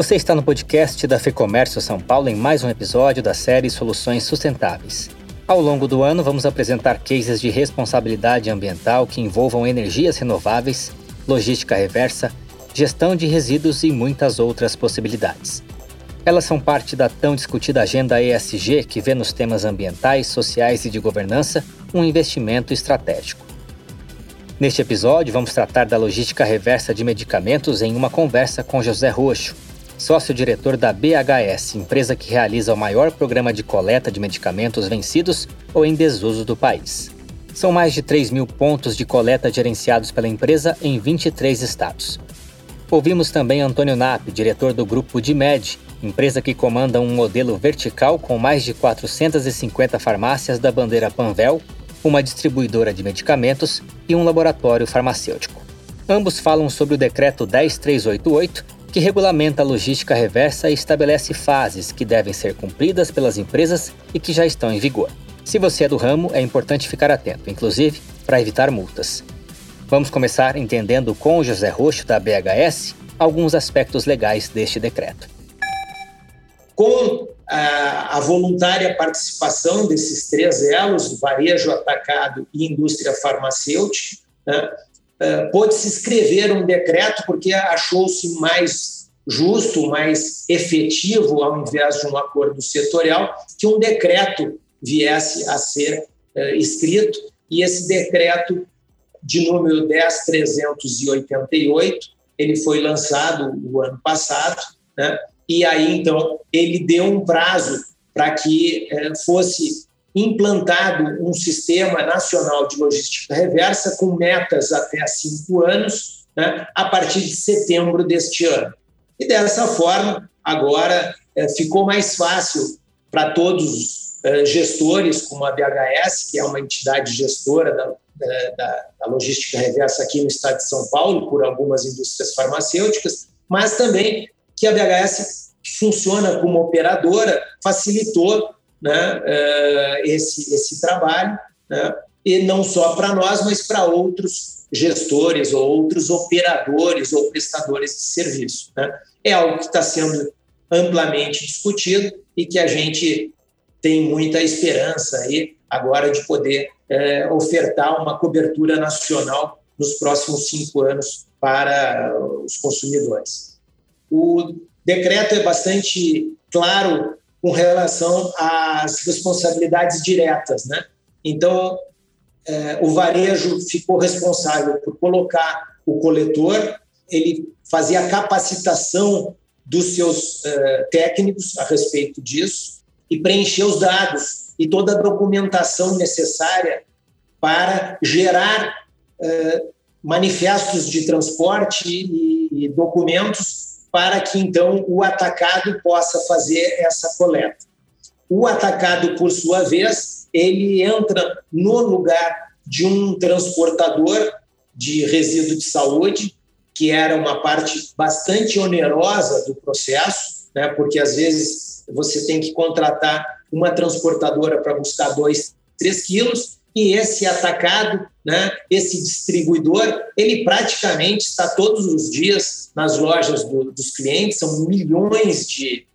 Você está no podcast da FEComércio São Paulo em mais um episódio da série Soluções Sustentáveis. Ao longo do ano, vamos apresentar cases de responsabilidade ambiental que envolvam energias renováveis, logística reversa, gestão de resíduos e muitas outras possibilidades. Elas são parte da tão discutida agenda ESG, que vê nos temas ambientais, sociais e de governança um investimento estratégico. Neste episódio, vamos tratar da logística reversa de medicamentos em uma conversa com José Roxo, sócio-diretor da BHS, empresa que realiza o maior programa de coleta de medicamentos vencidos ou em desuso do país. São mais de 3 mil pontos de coleta gerenciados pela empresa em 23 estados. Ouvimos também Antônio Nap, diretor do grupo DIMED, empresa que comanda um modelo vertical com mais de 450 farmácias da bandeira Panvel, uma distribuidora de medicamentos e um laboratório farmacêutico. Ambos falam sobre o decreto 10388, que regulamenta a logística reversa e estabelece fases que devem ser cumpridas pelas empresas e que já estão em vigor. Se você é do ramo, é importante ficar atento, inclusive para evitar multas. Vamos começar entendendo com José Roxo, da BHS, alguns aspectos legais deste decreto com a, a, voluntária participação desses três elos, varejo, atacado e indústria farmacêutica, né, pôde-se escrever um decreto porque achou-se mais justo, mais efetivo, ao invés de um acordo setorial, que um decreto viesse a ser uh, escrito, e esse decreto de número 10388, ele foi lançado o ano passado, né, e aí então ele deu um prazo para que eh, fosse implantado um sistema nacional de logística reversa com metas até cinco anos, né, a partir de setembro deste ano. E dessa forma, agora eh, ficou mais fácil para todos os eh, gestores, como a BHS, que é uma entidade gestora da, da, da logística reversa aqui no estado de São Paulo, por algumas indústrias farmacêuticas, mas também que a BHS funciona como operadora facilitou né, eh, esse, esse trabalho, né, e não só para nós, mas para outros gestores ou outros operadores ou prestadores de serviço. Né. É algo que está sendo amplamente discutido e que a gente tem muita esperança aí agora de poder é, ofertar uma cobertura nacional nos próximos cinco anos para os consumidores. O decreto é bastante claro com relação às responsabilidades diretas, né? Então, é, o varejo ficou responsável por colocar o coletor, ele fazia a capacitação dos seus é, técnicos a respeito disso e preencher os dados e toda a documentação necessária para gerar é, manifestos de transporte e, e documentos para que então o atacado possa fazer essa coleta. O atacado, por sua vez, ele entra no lugar de um transportador de resíduo de saúde, que era uma parte bastante onerosa do processo, né, porque às vezes você tem que contratar uma transportadora para buscar dois, três quilos, e esse atacado, né, esse distribuidor, ele praticamente está todos os dias nas lojas do, dos clientes, são milhões de,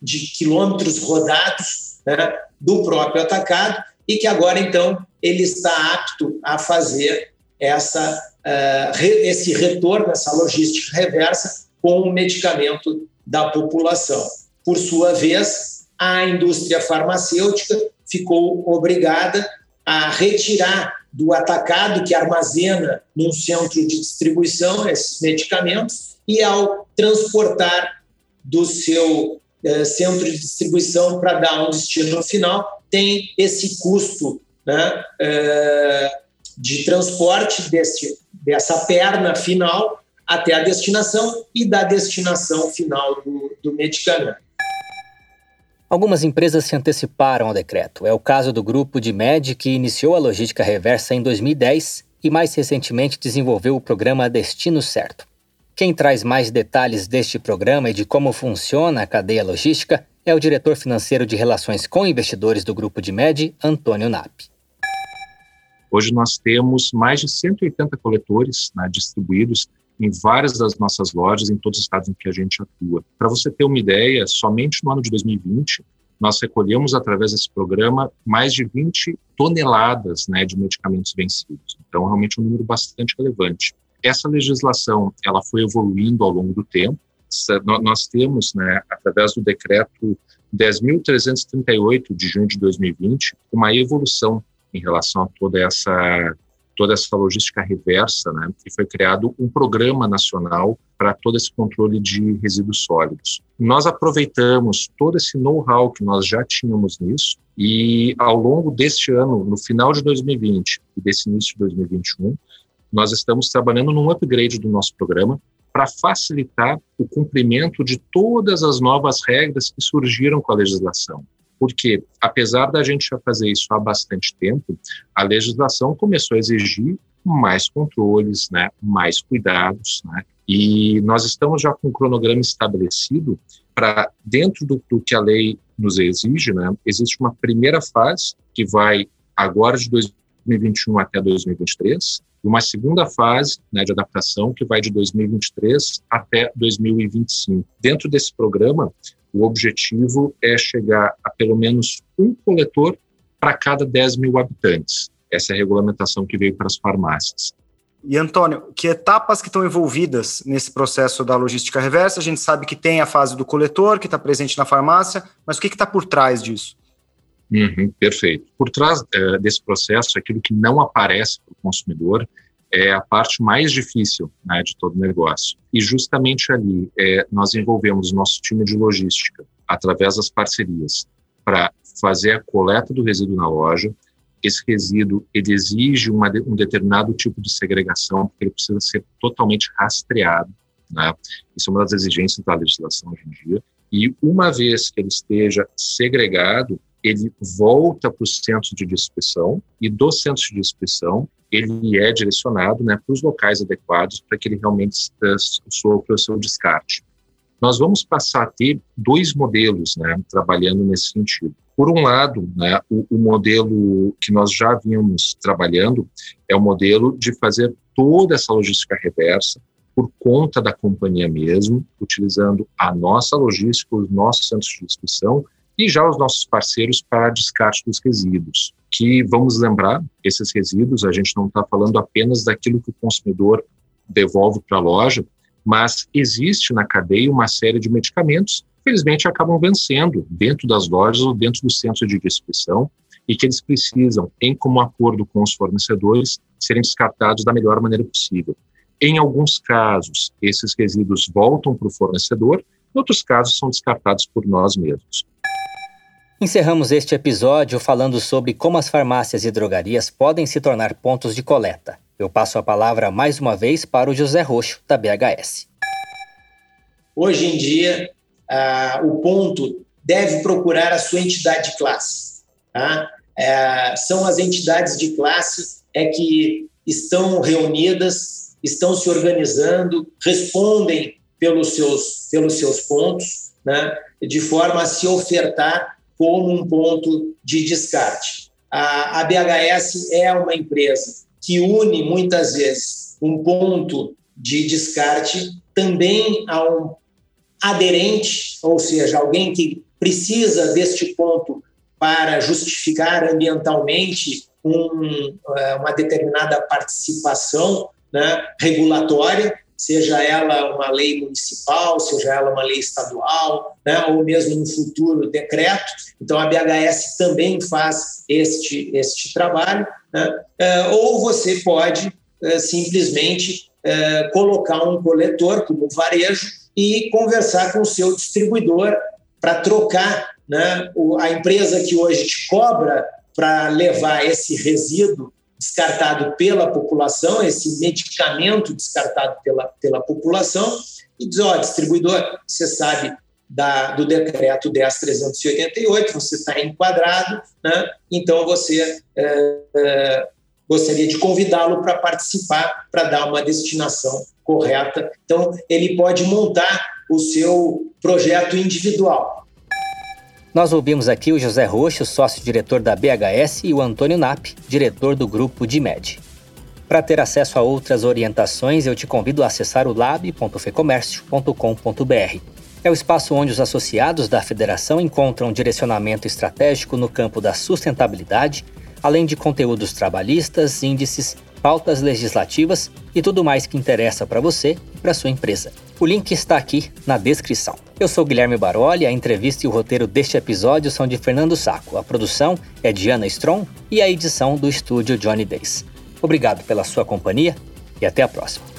de quilômetros rodados né, do próprio atacado, e que agora, então, ele está apto a fazer essa, uh, re, esse retorno, essa logística reversa com o medicamento da população. Por sua vez, a indústria farmacêutica ficou obrigada a retirar do atacado que armazena num centro de distribuição esses medicamentos e ao transportar do seu eh, centro de distribuição para dar um destino final, tem esse custo né, eh, de transporte desse, dessa perna final até a destinação e da destinação final do, do medicamento. Algumas empresas se anteciparam ao decreto. É o caso do grupo de MED, que iniciou a logística reversa em 2010 e mais recentemente desenvolveu o programa Destino Certo. Quem traz mais detalhes deste programa e de como funciona a cadeia logística é o diretor financeiro de relações com investidores do grupo de MED, Antônio Nap. Hoje nós temos mais de 180 coletores né, distribuídos em várias das nossas lojas, em todos os estados em que a gente atua. Para você ter uma ideia, somente no ano de 2020, nós recolhemos, através desse programa, mais de 20 toneladas né, de medicamentos vencidos. Então, realmente um número bastante relevante. Essa legislação, ela foi evoluindo ao longo do tempo. Nós temos, né, através do decreto 10.338 de junho de 2020, uma evolução em relação a toda essa toda essa logística reversa, né? E foi criado um programa nacional para todo esse controle de resíduos sólidos. Nós aproveitamos todo esse know-how que nós já tínhamos nisso e ao longo deste ano, no final de 2020 e desse início de 2021, nós estamos trabalhando num upgrade do nosso programa para facilitar o cumprimento de todas as novas regras que surgiram com a legislação. Porque, apesar da gente já fazer isso há bastante tempo, a legislação começou a exigir mais controles, né, mais cuidados, né, e nós estamos já com um cronograma estabelecido para, dentro do, do, que a lei nos exige, né, existe uma primeira fase que vai agora de 2021 até 2023, e uma segunda fase né, de adaptação que vai de 2023 até 2025. Dentro desse programa, o objetivo é chegar a pelo menos um coletor para cada 10 mil habitantes. Essa é a regulamentação que veio para as farmácias. E Antônio, que etapas que estão envolvidas nesse processo da logística reversa? A gente sabe que tem a fase do coletor, que está presente na farmácia, mas o que está por trás disso? Uhum, perfeito. Por trás é, desse processo, aquilo que não aparece para o consumidor é a parte mais difícil né, de todo negócio. E justamente ali é, nós envolvemos nosso time de logística, através das parcerias, para fazer a coleta do resíduo na loja. Esse resíduo ele exige uma, um determinado tipo de segregação, porque ele precisa ser totalmente rastreado. Né? Isso é uma das exigências da legislação hoje em dia. E uma vez que ele esteja segregado, ele volta para o centro de distribuição e do centro de distribuição ele é direcionado né, para os locais adequados para que ele realmente sofra o seu descarte. Nós vamos passar a ter dois modelos né, trabalhando nesse sentido. Por um lado, né, o, o, modelo que nós já vínhamos trabalhando é o modelo de fazer toda essa logística reversa por conta da companhia mesmo, utilizando a nossa logística, os nossos centros de distribuição e já os nossos parceiros para descarte dos resíduos. Que vamos lembrar, esses resíduos, a gente não está falando apenas daquilo que o consumidor devolve para a loja, mas existe na cadeia uma série de medicamentos que, felizmente, acabam vencendo dentro das lojas ou dentro do centro de distribuição e que eles precisam, em comum acordo com os fornecedores, serem descartados da melhor maneira possível. Em alguns casos, esses resíduos voltam para o fornecedor, em outros casos, são descartados por nós mesmos. Encerramos este episódio falando sobre como as farmácias e drogarias podem se tornar pontos de coleta. Eu passo a palavra mais uma vez para o José Roxo, da BHS. Hoje em dia, uh, o ponto deve procurar a sua entidade de classe. Tá? Uh, são as entidades de classe é que estão reunidas, estão se organizando, respondem pelos seus, pelos seus pontos, né? de forma a se ofertar como um ponto de descarte. A, BHS é uma empresa que une muitas vezes um ponto de descarte também a um aderente, ou seja, alguém que precisa deste ponto para justificar ambientalmente um, eh, uma determinada participação né, regulatória, seja ela uma lei municipal, seja ela uma lei estadual, né, ou mesmo um futuro decreto. Então, a BHS também faz este, este trabalho. Né, é, ou você pode é, simplesmente é, colocar um coletor como varejo e conversar com o seu distribuidor para trocar né, a empresa que hoje te cobra para levar esse resíduo descartado pela população, esse medicamento descartado pela, pela população, e diz: ó, distribuidor, você sabe da, do decreto 10.388, você está enquadrado, né? então você é, é, gostaria de convidá-lo para participar, para dar uma destinação correta. Então, ele pode montar o seu projeto individual. Nós ouvimos aqui o José Roxo, sócio-diretor da BHS, e o Antônio Nap, diretor do grupo DIMED. Para ter acesso a outras orientações, eu te convido a acessar o lab.fecomércio.com.br. É o espaço onde os associados da federação encontram direcionamento estratégico no campo da sustentabilidade, além de conteúdos trabalhistas, índices, pautas legislativas e tudo mais que interessa para você e para sua empresa. O link está aqui na descrição. Eu sou Guilherme Baroli, a entrevista e o roteiro deste episódio são de Fernando Saco, a produção é de Ana Strong e a edição do estúdio Johnny Days. Obrigado pela sua companhia e até a próxima.